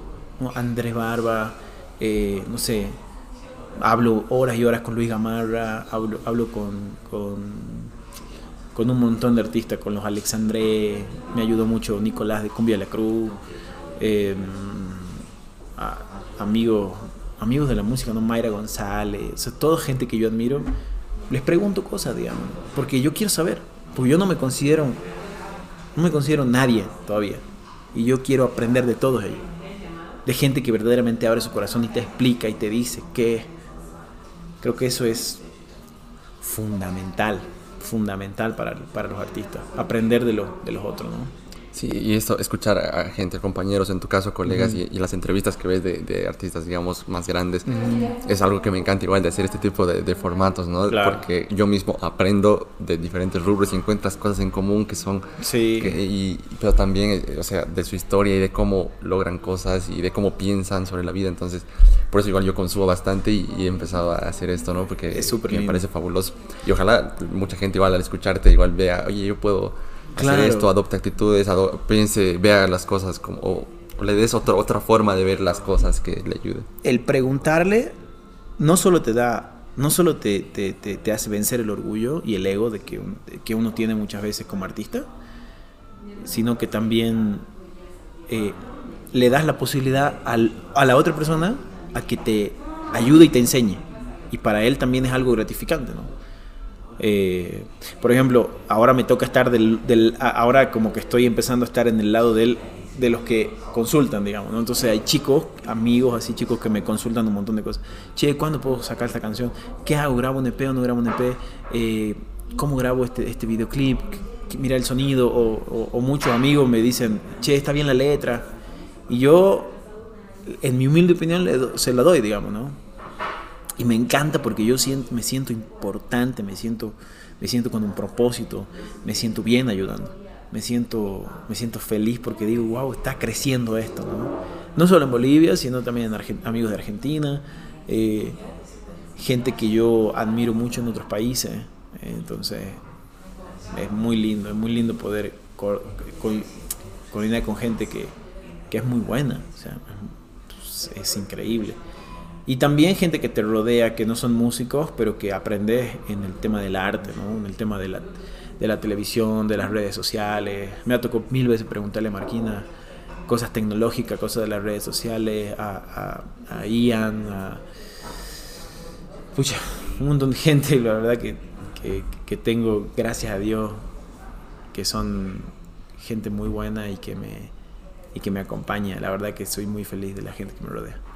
Andrés Barba, eh, no sé, hablo horas y horas con Luis Gamarra, hablo, hablo con con un montón de artistas, con los Alexandré, me ayudó mucho Nicolás de Cumbia la Cruz, em, amigos amigos de la música, ¿no? Mayra González, o toda gente que yo admiro, les pregunto cosas, digamos, porque yo quiero saber, porque yo no me considero, no me considero nadie todavía, y yo quiero aprender de todos ellos, de gente que verdaderamente abre su corazón y te explica y te dice que creo que eso es fundamental, fundamental para, para los artistas, aprender de, los de los otros, ¿no? Sí, y esto, escuchar a gente, compañeros, en tu caso, colegas, y, las entrevistas que ves de, artistas, digamos, más grandes, es algo que me encanta igual de hacer este tipo de, formatos, ¿no? Porque yo mismo aprendo de diferentes rubros y encuentras cosas en común que son... Sí. y, pero también, eh, o sea, de su historia y de cómo logran cosas y de cómo piensan sobre la vida. Entonces, por eso igual yo consumo bastante y, he empezado a hacer esto, ¿no? Porque es me parece fabuloso. Y ojalá mucha gente igual al escucharte igual vea, oye, yo puedo claro. esto, adopte actitudes, piense, vea las cosas como, o, le des otra otra forma de ver las cosas que le ayude. El preguntarle no solo te da, no solo te, te, te, hace vencer el orgullo y el ego de que, que, uno tiene muchas veces como artista, sino que también eh, le das la posibilidad al, a la otra persona a que te ayude y te enseñe. Y para él también es algo gratificante, ¿no? Eh, por ejemplo, ahora me toca estar del, del, ahora como que estoy empezando a estar en el lado del, de los que consultan, digamos, ¿no? Entonces hay chicos, amigos, así chicos que me consultan un montón de cosas. Che, ¿cuándo puedo sacar esta canción? ¿Qué hago? ¿Grabo un EP o no grabo un EP? Eh, ¿Cómo grabo este, este videoclip? Mira el sonido. O, o, muchos amigos me dicen, che, está bien la letra. Y yo, en mi humilde opinión, se la doy, digamos, ¿no? Y me encanta porque yo siento, me siento importante, me siento, me siento con un propósito, me siento bien ayudando. Me siento, me siento feliz porque digo, wow, está creciendo esto. No, no solo en Bolivia, sino también en amigos de Argentina, eh, gente que yo admiro mucho en otros países. entonces, es muy lindo, es muy lindo poder coordinar con gente que, que es muy buena. O sea, es increíble. Y también gente que te rodea, que no son músicos, pero que aprendes en el tema del arte, ¿no? en el tema de la, de la televisión, de las redes sociales. Me ha tocado mil veces preguntarle a Marquina cosas tecnológicas, cosas de las redes sociales, a, a, Ian, a... Pucha, un montón de gente, la verdad que, que, que tengo, gracias a Dios, que son gente muy buena y que me, y que me acompaña. La verdad que soy muy feliz de la gente que me rodea.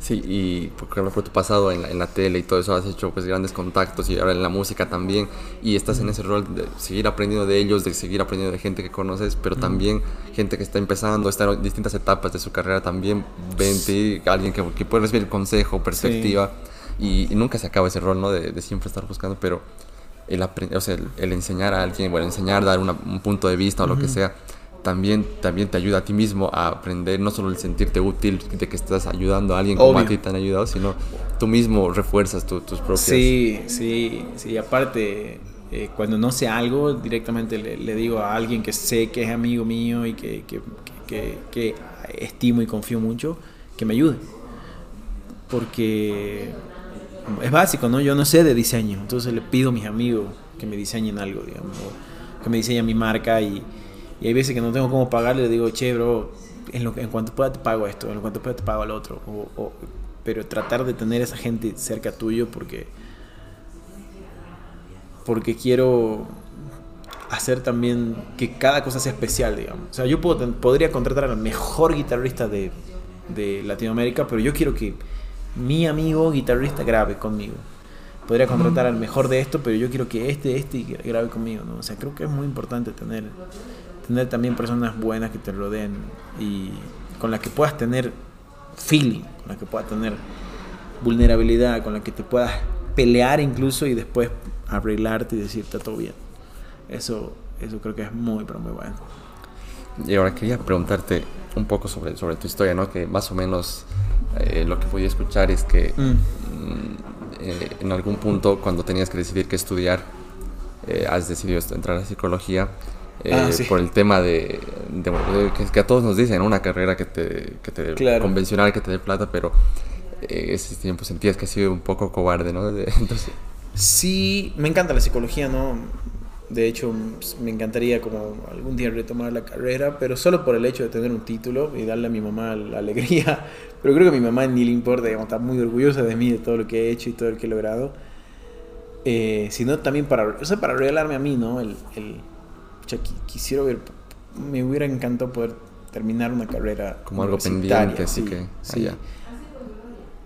Sí, y porque por tu pasado en la, en la, tele y todo eso has hecho pues grandes contactos y ahora en la música también y estás en ese rol de seguir aprendiendo de ellos, de seguir aprendiendo de gente que conoces, pero también gente que está empezando, está en distintas etapas de su carrera también, vente, alguien que, que puede recibir consejo, perspectiva y, nunca se acaba ese rol, ¿no? De, de siempre estar buscando, pero el, o sea, el, enseñar a alguien, bueno, enseñar, dar un punto de vista o lo que sea también, también te ayuda a ti mismo a aprender, no solo el sentirte útil de que estás ayudando a alguien como a ti te han ayudado, sino tú mismo refuerzas tus propias... Sí, sí, sí, aparte, eh, cuando no sé algo, directamente le, digo a alguien que sé que es amigo mío y que, que, que, que, estimo y confío mucho, que me ayude. Porque es básico, ¿no? Yo no sé de diseño, entonces le pido a mis amigos que me diseñen algo, digamos, que me diseñen mi marca y y hay veces que no tengo cómo pagarle, le digo, che, bro, en, lo, en cuanto pueda te pago esto, en cuanto pueda te pago al otro. O, pero tratar de tener esa gente cerca tuyo porque, porque quiero hacer también que cada cosa sea especial, digamos. O sea, yo puedo, podría contratar al mejor guitarrista de, de Latinoamérica, pero yo quiero que mi amigo guitarrista grabe conmigo. Podría contratar al mejor de esto, pero yo quiero que este, este grabe conmigo, ¿no? O sea, creo que es muy importante tener tener también personas buenas que te rodeen y con las que puedas tener feeling, con las que puedas tener vulnerabilidad, con las que te puedas pelear incluso y después arreglarte y decir está todo bien. Eso, eso creo que es muy, pero muy bueno. Y ahora quería preguntarte un poco sobre, sobre tu historia, ¿no? Que más o menos eh, lo que podía escuchar es que mm. Mm, eh, en algún punto cuando tenías que decidir qué estudiar, eh, has decidido entrar a psicología ah, eh, por el tema de, que, a todos nos dicen una carrera que te, que te convencional que te dé plata pero eh, ese tiempo sentías que has sido un poco cobarde no entonces sí me encanta la psicología no de hecho pues, me encantaría como algún día retomar la carrera, pero solo por el hecho de tener un título y darle a mi mamá la alegría. Pero creo que a mi mamá ni le importa, está muy orgullosa de mí, de todo lo que he hecho y todo lo que he logrado. Eh, sino también para, o sea, para regalarme a mí, ¿no? El, el quisiera ver, me hubiera encantado poder terminar una carrera como algo pendiente, así que sí.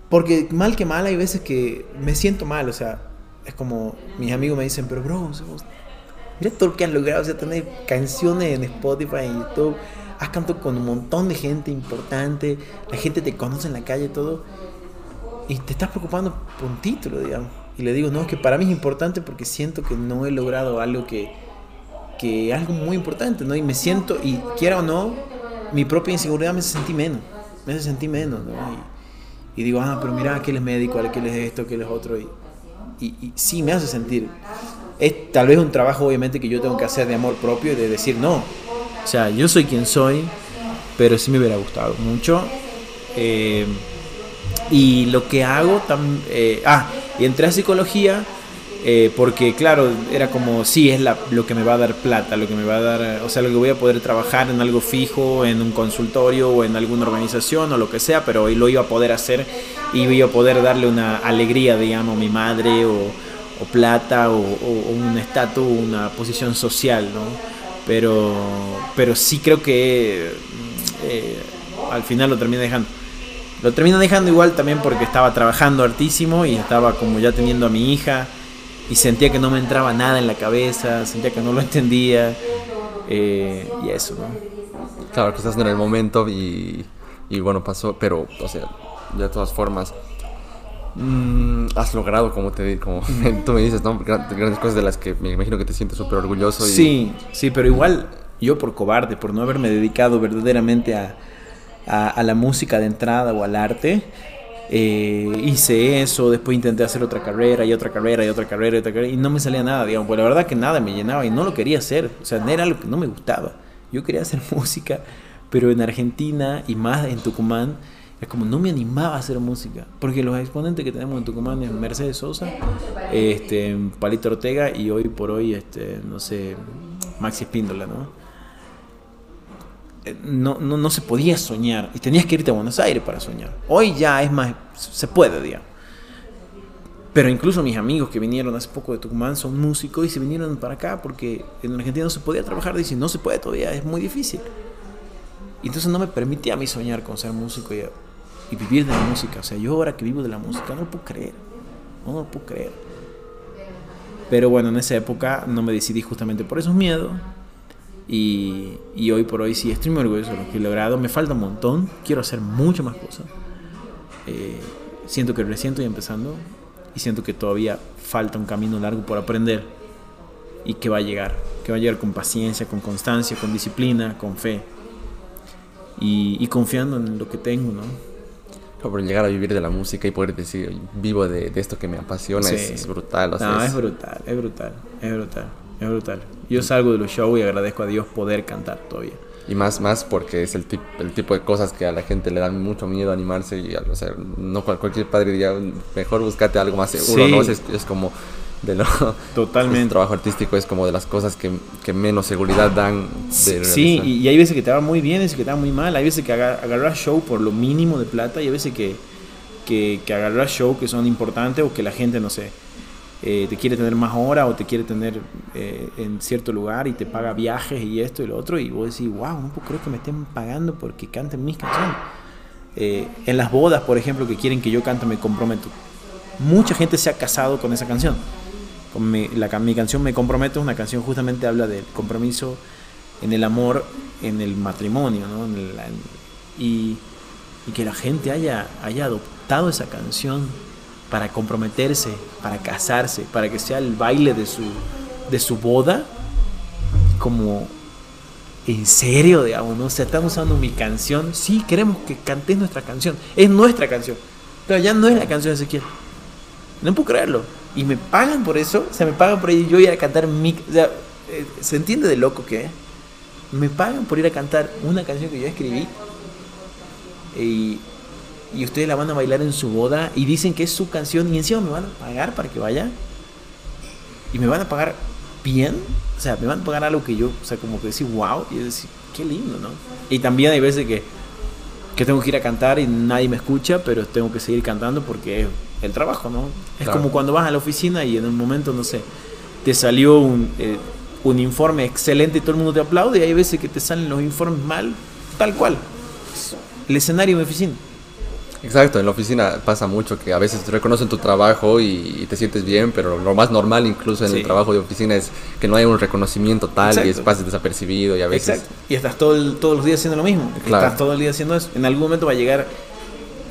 Porque mal que mal hay veces que me siento mal, o sea, es como mis amigos me dicen, pero bro, mira todo lo que has logrado, o sea, tener canciones en Spotify, en YouTube, has cantado con un montón de gente importante, la gente te conoce en la calle, todo, y te estás preocupando por un título, digamos. Y le digo, no, es que para mí es importante porque siento que no he logrado algo que, que algo muy importante, ¿no? Y me siento, y quiera o no, mi propia inseguridad me hace menos, me hace menos, ¿no? Y, digo, ah, pero mira, aquel es médico, aquel es esto, aquel es otro, y, y, sí me hace sentir. Es tal vez un trabajo, obviamente, que yo tengo que hacer de amor propio y de decir, no, o sea, yo soy quien soy, pero sí me hubiera gustado mucho. Eh, y lo que hago, también eh, ah, y entré a psicología eh, porque claro, era como, sí, es la, lo que me va a dar plata, lo que me va a dar, o sea, lo que voy a poder trabajar en algo fijo, en un consultorio o en alguna organización o lo que sea, pero lo iba a poder hacer y iba a poder darle una alegría, digamos, a mi madre o, plata o, un estatus, una posición social, ¿no? Pero, pero sí creo que eh, al final lo terminé dejando. Lo termino dejando igual también porque estaba trabajando hartísimo y estaba como ya teniendo a mi hija y sentía que no me entraba nada en la cabeza, sentía que no lo entendía eh, y eso, ¿no? Claro, que estás en el momento y, y bueno, pasó, pero, o sea, de todas formas, mm, has logrado, como, te, como tú me dices, ¿no? Grandes cosas de las que me imagino que te sientes súper orgulloso. Y... Sí, sí, pero igual yo por cobarde, por no haberme dedicado verdaderamente a a, la música de entrada o al arte. Eh, hice eso, después intenté hacer otra carrera y otra carrera y otra carrera y otra carrera y no me salía nada, digamos, pues la verdad que nada me llenaba y no lo quería hacer, o sea, era lo que no me gustaba. Yo quería hacer música, pero en Argentina y más en Tucumán, es como no me animaba a hacer música, porque los exponentes que tenemos en Tucumán es Mercedes Sosa, este, Palito Ortega y hoy por hoy, este, no sé, Maxi Espíndola, ¿no? No, no, no, se podía soñar y tenías que irte a Buenos Aires para soñar. Hoy ya es más, se puede, digamos. Pero incluso mis amigos que vinieron hace poco de Tucumán son músicos y se vinieron para acá porque en Argentina no se podía trabajar. Dicen, no se puede todavía, es muy difícil. Entonces no me permitía a mí soñar con ser músico y, y vivir de la música. O sea, yo ahora que vivo de la música no lo puedo creer. No lo puedo creer. Pero bueno, en esa época no me decidí justamente por esos miedos y, y, hoy por hoy sí estoy muy orgulloso de lo que he logrado. Me falta un montón, quiero hacer mucho más cosas. Eh, siento que recién estoy empezando y siento que todavía falta un camino largo por aprender y que va a llegar, que va a llegar con paciencia, con constancia, con disciplina, con fe y, y confiando en lo que tengo, ¿no? Por llegar a vivir de la música y poder decir, vivo de, de esto que me apasiona, es, brutal. no, es brutal, es brutal, es brutal. Es brutal. Yo salgo de los shows y agradezco a Dios poder cantar todavía. Y más, más porque es el, el tipo de cosas que a la gente le dan mucho miedo animarse. Y, o sea, no cualquier padre diría, mejor búscate algo más seguro, ¿no? Es, es, como de lo... Totalmente. El trabajo artístico es como de las cosas que, que menos seguridad dan. De sí, y, hay veces que te va muy bien, hay veces que te va muy mal. Hay veces que agarras show por lo mínimo de plata y hay veces que, que, que agarras show que son importantes o que la gente, no sé eh, te quiere tener más horas o te quiere tener eh, en cierto lugar y te paga viajes y esto y lo otro y vos decís, wow, no puedo creer que me estén pagando porque canten mis canciones. Eh, en las bodas, por ejemplo, que quieren que yo cante Me Comprometo. Mucha gente se ha casado con esa canción. Con mi, la, mi canción Me Comprometo es una canción justamente habla del compromiso en el amor, en el matrimonio, ¿no? y, y, que la gente haya, haya adoptado esa canción para comprometerse, para casarse, para que sea el baile de su, de su boda, como en serio, digamos, ¿no? O sea, están usando mi canción, sí, queremos que cantes nuestra canción, es nuestra canción, pero ya no es la canción de Ezequiel. No puedo creerlo. Y me pagan por eso, o sea, me pagan por ir yo ir a cantar mi... O sea, eh, ¿se entiende de loco que Me pagan por ir a cantar una canción que yo escribí. Y y ustedes la van a bailar en su boda y dicen que es su canción y encima me van a pagar para que vaya. Y me van a pagar bien, o sea, me van a pagar algo que yo, o sea, como que decir, wow, y decir, qué lindo, ¿no? Y también hay veces que, que tengo que ir a cantar y nadie me escucha, pero tengo que seguir cantando porque es el trabajo, ¿no? Es como cuando vas a la oficina y en un momento, no sé, te salió un, eh, un informe excelente y todo el mundo te aplaude, y hay veces que te salen los informes mal, tal cual. El escenario de mi oficina. Exacto, en la oficina pasa mucho que a veces te reconocen tu trabajo y, te sientes bien, pero lo más normal incluso en el trabajo de oficina es que no hay un reconocimiento tal y es pases desapercibido y a veces... Exacto. Y estás todo todos los días haciendo lo mismo. Estás todo el día haciendo eso. En algún momento va a llegar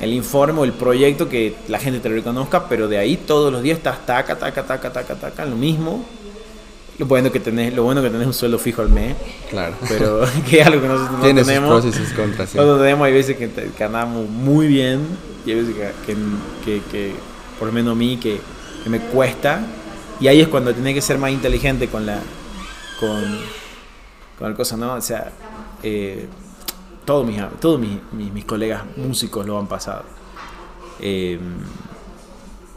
el informe o el proyecto que la gente te reconozca, pero de ahí todos los días estás taca, taca, taca, taca, taca, lo mismo lo bueno que tenés, lo bueno que tenés un sueldo fijo al mes. Claro. Pero que es algo que nosotros no Tiene tenemos. Sus pros y sus contras. Sí. Nosotros tenemos, hay veces que, ganamos muy bien y hay veces que, que, que, por lo menos a mí, que, me cuesta. Y ahí es cuando tenés que ser más inteligente con la con, con la cosa, ¿no? O sea, eh, todos, mis, todos mis, mis, colegas músicos lo han pasado. Eh,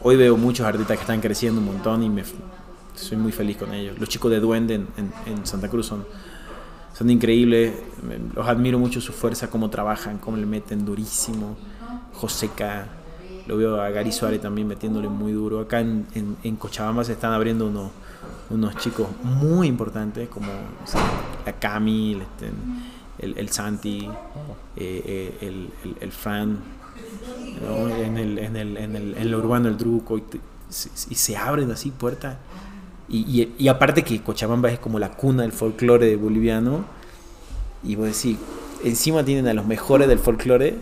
hoy veo muchos artistas que están creciendo un montón y me, soy muy feliz con ellos. Los chicos de Duende en, en, Santa Cruz son, son increíbles. Los admiro mucho su fuerza, cómo trabajan, cómo le meten durísimo. Joseca, lo veo a Gary Suárez también metiéndole muy duro. Acá en, en Cochabamba se están abriendo unos, unos chicos muy importantes como la Camil, este, el, el, Santi, eh, eh, el, el, el, Fran, en, el, en, el, en, el, en el urbano el Druco. Y, y se abren así puertas y, y, aparte que Cochabamba es como la cuna del folclore boliviano. Y vos decís, encima tienen a los mejores del folclore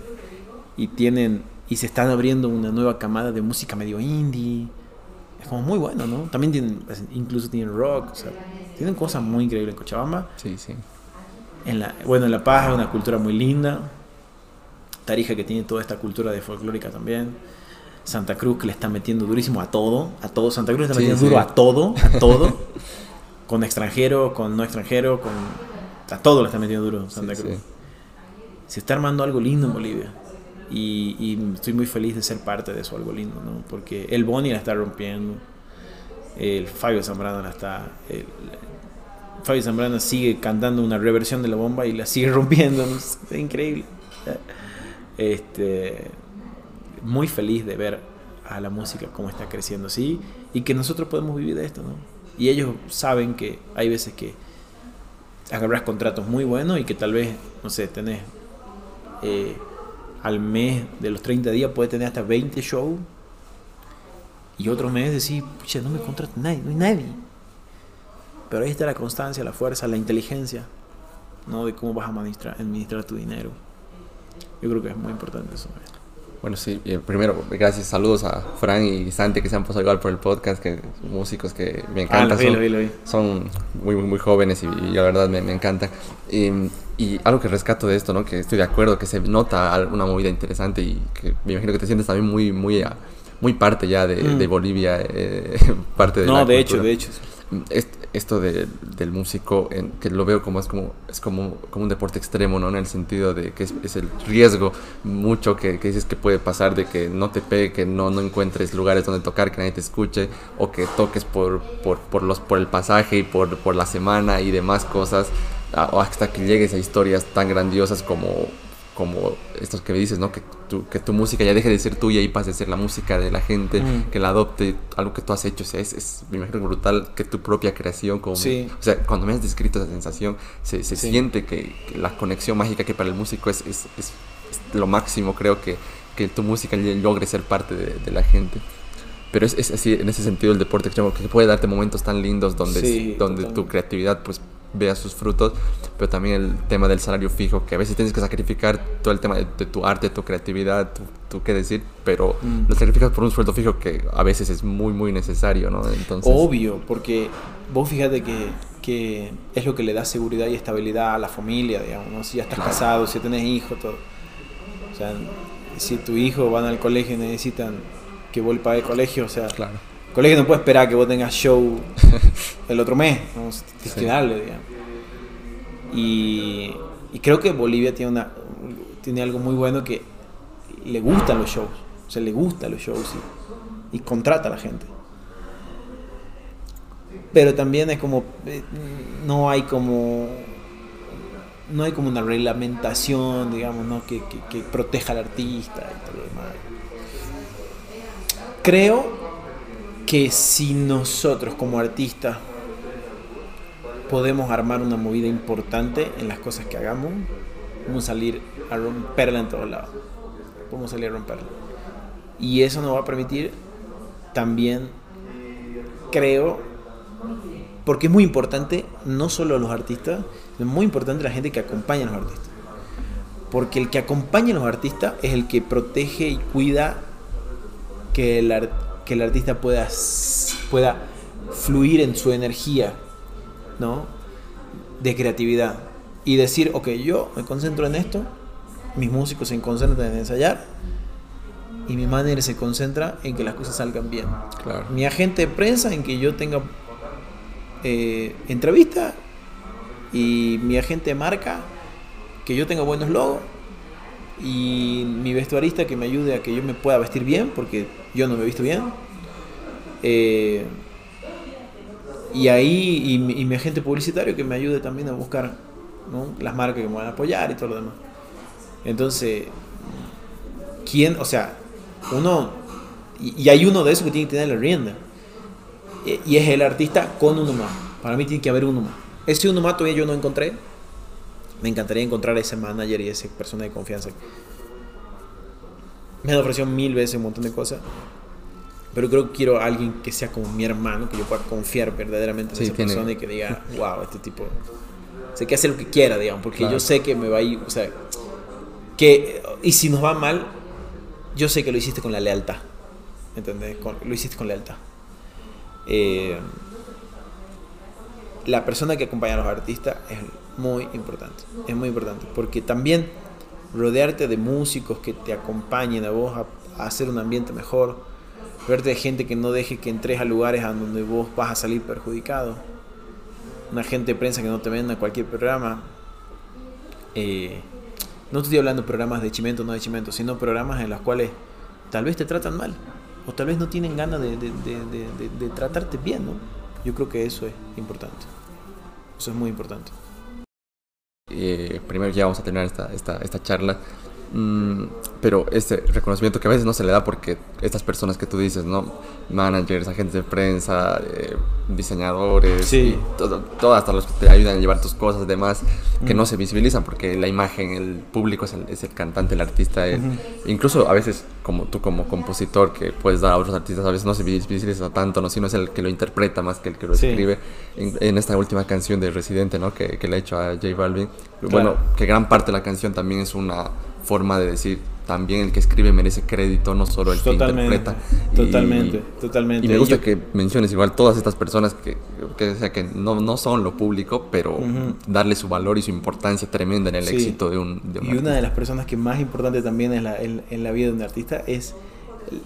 y tienen y se están abriendo una nueva camada de música medio indie. Es como muy bueno, ¿no? También tienen, incluso tienen rock, o sea, tienen cosas muy increíbles en Cochabamba. Sí, sí. En la, bueno, en La Paz es una cultura muy linda. Tarija que tiene toda esta cultura de folclórica también. Santa Cruz que le está metiendo durísimo a todo, a todo. Santa Cruz le está metiendo duro a todo, a todo. con extranjero, con no extranjero, con. A todo le está metiendo duro Santa Cruz. Se está armando algo lindo en Bolivia. Y, estoy muy feliz de ser parte de eso, algo lindo, ¿no? Porque el Boni la está rompiendo. El Fabio Zambrano la está. Fabio Zambrano sigue cantando una reversión de la bomba y la sigue rompiendo. Es increíble. Este muy feliz de ver a la música cómo está creciendo así y que nosotros podemos vivir de esto, ¿no? Y ellos saben que hay veces que agarras contratos muy buenos y que tal vez, no sé, tenés eh, al mes de los 30 días puedes tener hasta 20 shows y otros meses decís, pucha, no me contrata nadie, no hay nadie. Pero ahí está la constancia, la fuerza, la inteligencia, ¿no? De cómo vas a administrar, administrar tu dinero. Yo creo que es muy importante eso. Bueno, sí, primero, gracias, saludos a Fran y Santi que se han pasado igual por el podcast, que músicos que me ah, encantan. son, muy, muy, jóvenes y, la verdad me, me encantan. Y, y, algo que rescato de esto, ¿no? que estoy de acuerdo, que se nota una movida interesante y que me imagino que te sientes también muy, muy, muy parte ya de, mm. de Bolivia, eh, parte de No, de hecho, de hecho esto de, del músico, que lo veo como es como es como, como un deporte extremo, ¿no? En el sentido de que es, el riesgo mucho que, dices que puede pasar de que no te pegue, que no, no encuentres lugares donde tocar, que nadie te escuche, o que toques por, por, por los, por el pasaje y por, por la semana y demás cosas, hasta que llegues a historias tan grandiosas como como estos que me dices, ¿no? Que tu, que tu música ya deje de ser tuya y pase a ser la música de la gente, mm. que la adopte, algo que tú has hecho, o sea, es, es me imagino brutal que tu propia creación, como, sí. o sea, cuando me has descrito esa sensación, se, se siente que, la conexión mágica que para el músico es, es, es, lo máximo, creo que, que tu música logre ser parte de, de la gente. Pero es, así, en ese sentido, el deporte que puede darte momentos tan lindos donde, donde tu creatividad, pues, vea sus frutos, pero también el tema del salario fijo, que a veces tienes que sacrificar todo el tema de, tu arte, tu creatividad, tu, qué decir, pero mm. lo sacrificas por un sueldo fijo que a veces es muy, muy necesario, ¿no? Entonces... Obvio, porque vos fíjate que, que es lo que le da seguridad y estabilidad a la familia, digamos, ¿no? Si ya estás casado, si tenés hijos, todo. O sea, si tu hijo van al colegio y necesitan que pague el colegio, o sea... Claro colegio no puede esperar que vos tengas show el otro mes, vamos a gestionarlo, digamos. Y, creo que Bolivia tiene, una, tiene algo muy bueno que le gustan los shows, o sea, le gustan los shows y, contrata a la gente. pero también es como, eh, no hay como, no hay como una reglamentación, digamos, ¿no? que, que, proteja al artista y todo lo demás. Creo que si nosotros como artistas podemos armar una movida importante en las cosas que hagamos, vamos a salir a romperla en todos lados. Vamos a salir a romperla. Y eso nos va a permitir también, creo, porque es muy importante, no solo los artistas, es muy importante la gente que acompaña a los artistas. Porque el que acompaña a los artistas es el que protege y cuida que el, que el artista pueda, pueda fluir en su energía, ¿no? De creatividad. Y decir, ok, yo me concentro en esto, mis músicos se concentran en ensayar, y mi manager se concentra en que las cosas salgan bien. Mi agente de prensa en que yo tenga eh, entrevista y mi agente de marca que yo tenga buenos logos y mi vestuarista que me ayude a que yo me pueda vestir bien porque yo no me he visto bien. Eh, y ahí, y, mi agente publicitario que me ayude también a buscar las marcas que me van a apoyar y todo lo demás. Entonces, ¿quién? O sea, uno, y, hay uno de esos que tiene que tener la rienda. Y, es el artista con uno más. Para mí tiene que haber uno más. Ese uno más todavía yo no encontré. Me encantaría encontrar a ese manager y esa persona de confianza. Me han ofrecido mil veces un montón de cosas. Pero creo que quiero a alguien que sea como mi hermano, que yo pueda confiar verdaderamente en esa persona y que diga, wow, este tipo. Sé que hace lo que quiera, digamos, porque yo sé que me va a ir. O sea, que. Y si nos va mal, yo sé que lo hiciste con la lealtad. ¿Entendés? lo hiciste con lealtad. Eh, la persona que acompaña a los artistas es muy importante. Es muy importante. Porque también rodearte de músicos que te acompañen a vos a, hacer un ambiente mejor. Verte de gente que no deje que entres a lugares a donde vos vas a salir perjudicado. Una gente de prensa que no te venda cualquier programa. Eh, no estoy hablando de programas de chimento no de chimento, sino programas en los cuales tal vez te tratan mal o tal vez no tienen ganas de, tratarte bien, ¿no? Yo creo que eso es importante. Eso es muy importante. Eh, primero ya vamos a terminar esta, esta, esta charla. Mm, pero este reconocimiento que a veces no se le da porque estas personas que tú dices, ¿no? Managers, agentes de prensa, eh, diseñadores, sí. todo, hasta los que te ayudan a llevar tus cosas demás, que no se visibilizan porque la imagen, el público es el, es el cantante, el artista. Incluso a veces, como tú como compositor, que puedes dar a otros artistas, a veces no se visibiliza tanto, ¿no? sino es el que lo interpreta más que el que lo escribe. En, esta última canción de Residente, ¿no? que, que le ha hecho a J Balvin. Bueno, que gran parte de la canción también es una forma de decir también el que escribe merece crédito, no solo el que interpreta. Totalmente, totalmente. Y me gusta que menciones igual todas estas personas que, que, sea, que no, no son lo público, pero darle su valor y su importancia tremenda en el éxito de un, de Y una de las personas que más importante también en la, en, la vida de un artista es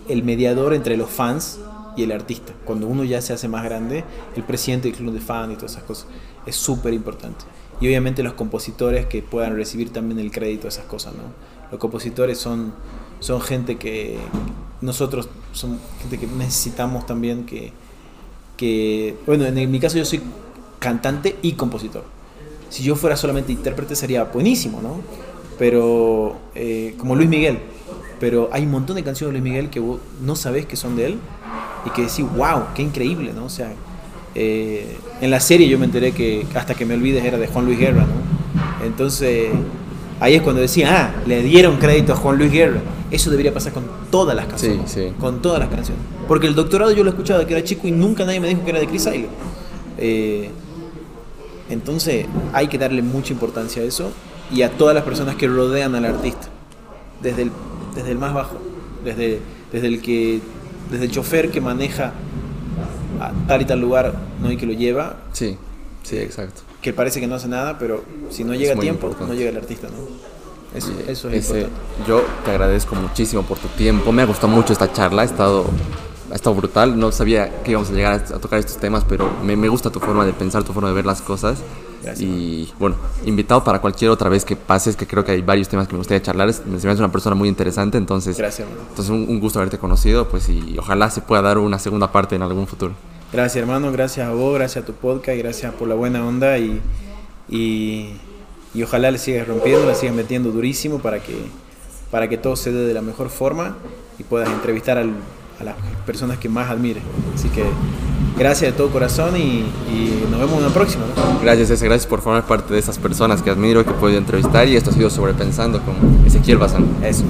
el mediador entre los fans y el artista. Cuando uno ya se hace más grande, el presidente del club de fans y todas esas cosas, es súper importante. Y obviamente los compositores que puedan recibir también el crédito de esas cosas, ¿no? Los compositores son, son gente que nosotros, son gente que necesitamos también que, que, bueno, en mi caso yo soy cantante y compositor. Si yo fuera solamente intérprete sería buenísimo, ¿no? Pero, eh, como Luis Miguel, pero hay un montón de canciones de Luis Miguel que vos no sabés que son de él y que decís, wow, qué increíble, ¿no? O sea, eh, en la serie yo me enteré que hasta que me olvides era de Juan Luis Guerra, ¿no? Entonces, ahí es cuando decía, ah, le dieron crédito a Juan Luis Guerra. Eso debería pasar con todas las canciones. Sí, sí. Con todas las canciones. Porque el doctorado yo lo escuchaba de que era chico y nunca nadie me dijo que era de Chris Isle. Eh, entonces, hay que darle mucha importancia a eso y a todas las personas que rodean al artista. Desde el, desde el más bajo, desde, desde el que desde el chofer que maneja a tal y tal lugar ¿no? y que lo lleva. Sí, sí, exacto. Que parece que no hace nada, pero si no llega a tiempo, no llega el artista, ¿no? Eso, eso es importante. Yo te agradezco muchísimo por tu tiempo. Me ha gustado mucho esta charla. Ha estado, ha estado brutal. No sabía que íbamos a llegar a tocar estos temas, pero me, me gusta tu forma de pensar, tu forma de ver las cosas. Y bueno, invitado para cualquier otra vez que pases, que creo que hay varios temas que me gustaría charlar. Me hace una persona muy interesante, entonces. Gracias. Entonces, un, gusto haberte conocido, pues, y ojalá se pueda dar una segunda parte en algún futuro. Gracias hermano, gracias a vos, gracias a tu podcast, gracias por la buena onda y, y, ojalá le sigas rompiendo, le sigas metiendo durísimo para que, para que todo se dé de la mejor forma y puedas entrevistar a las personas que más admires. Así que gracias de todo corazón y, nos vemos en la próxima. Gracias, gracias por formar parte de esas personas que admiro, que puedo entrevistar y esto ha sido Sobrepensando con Ezequiel Bazán. Eso.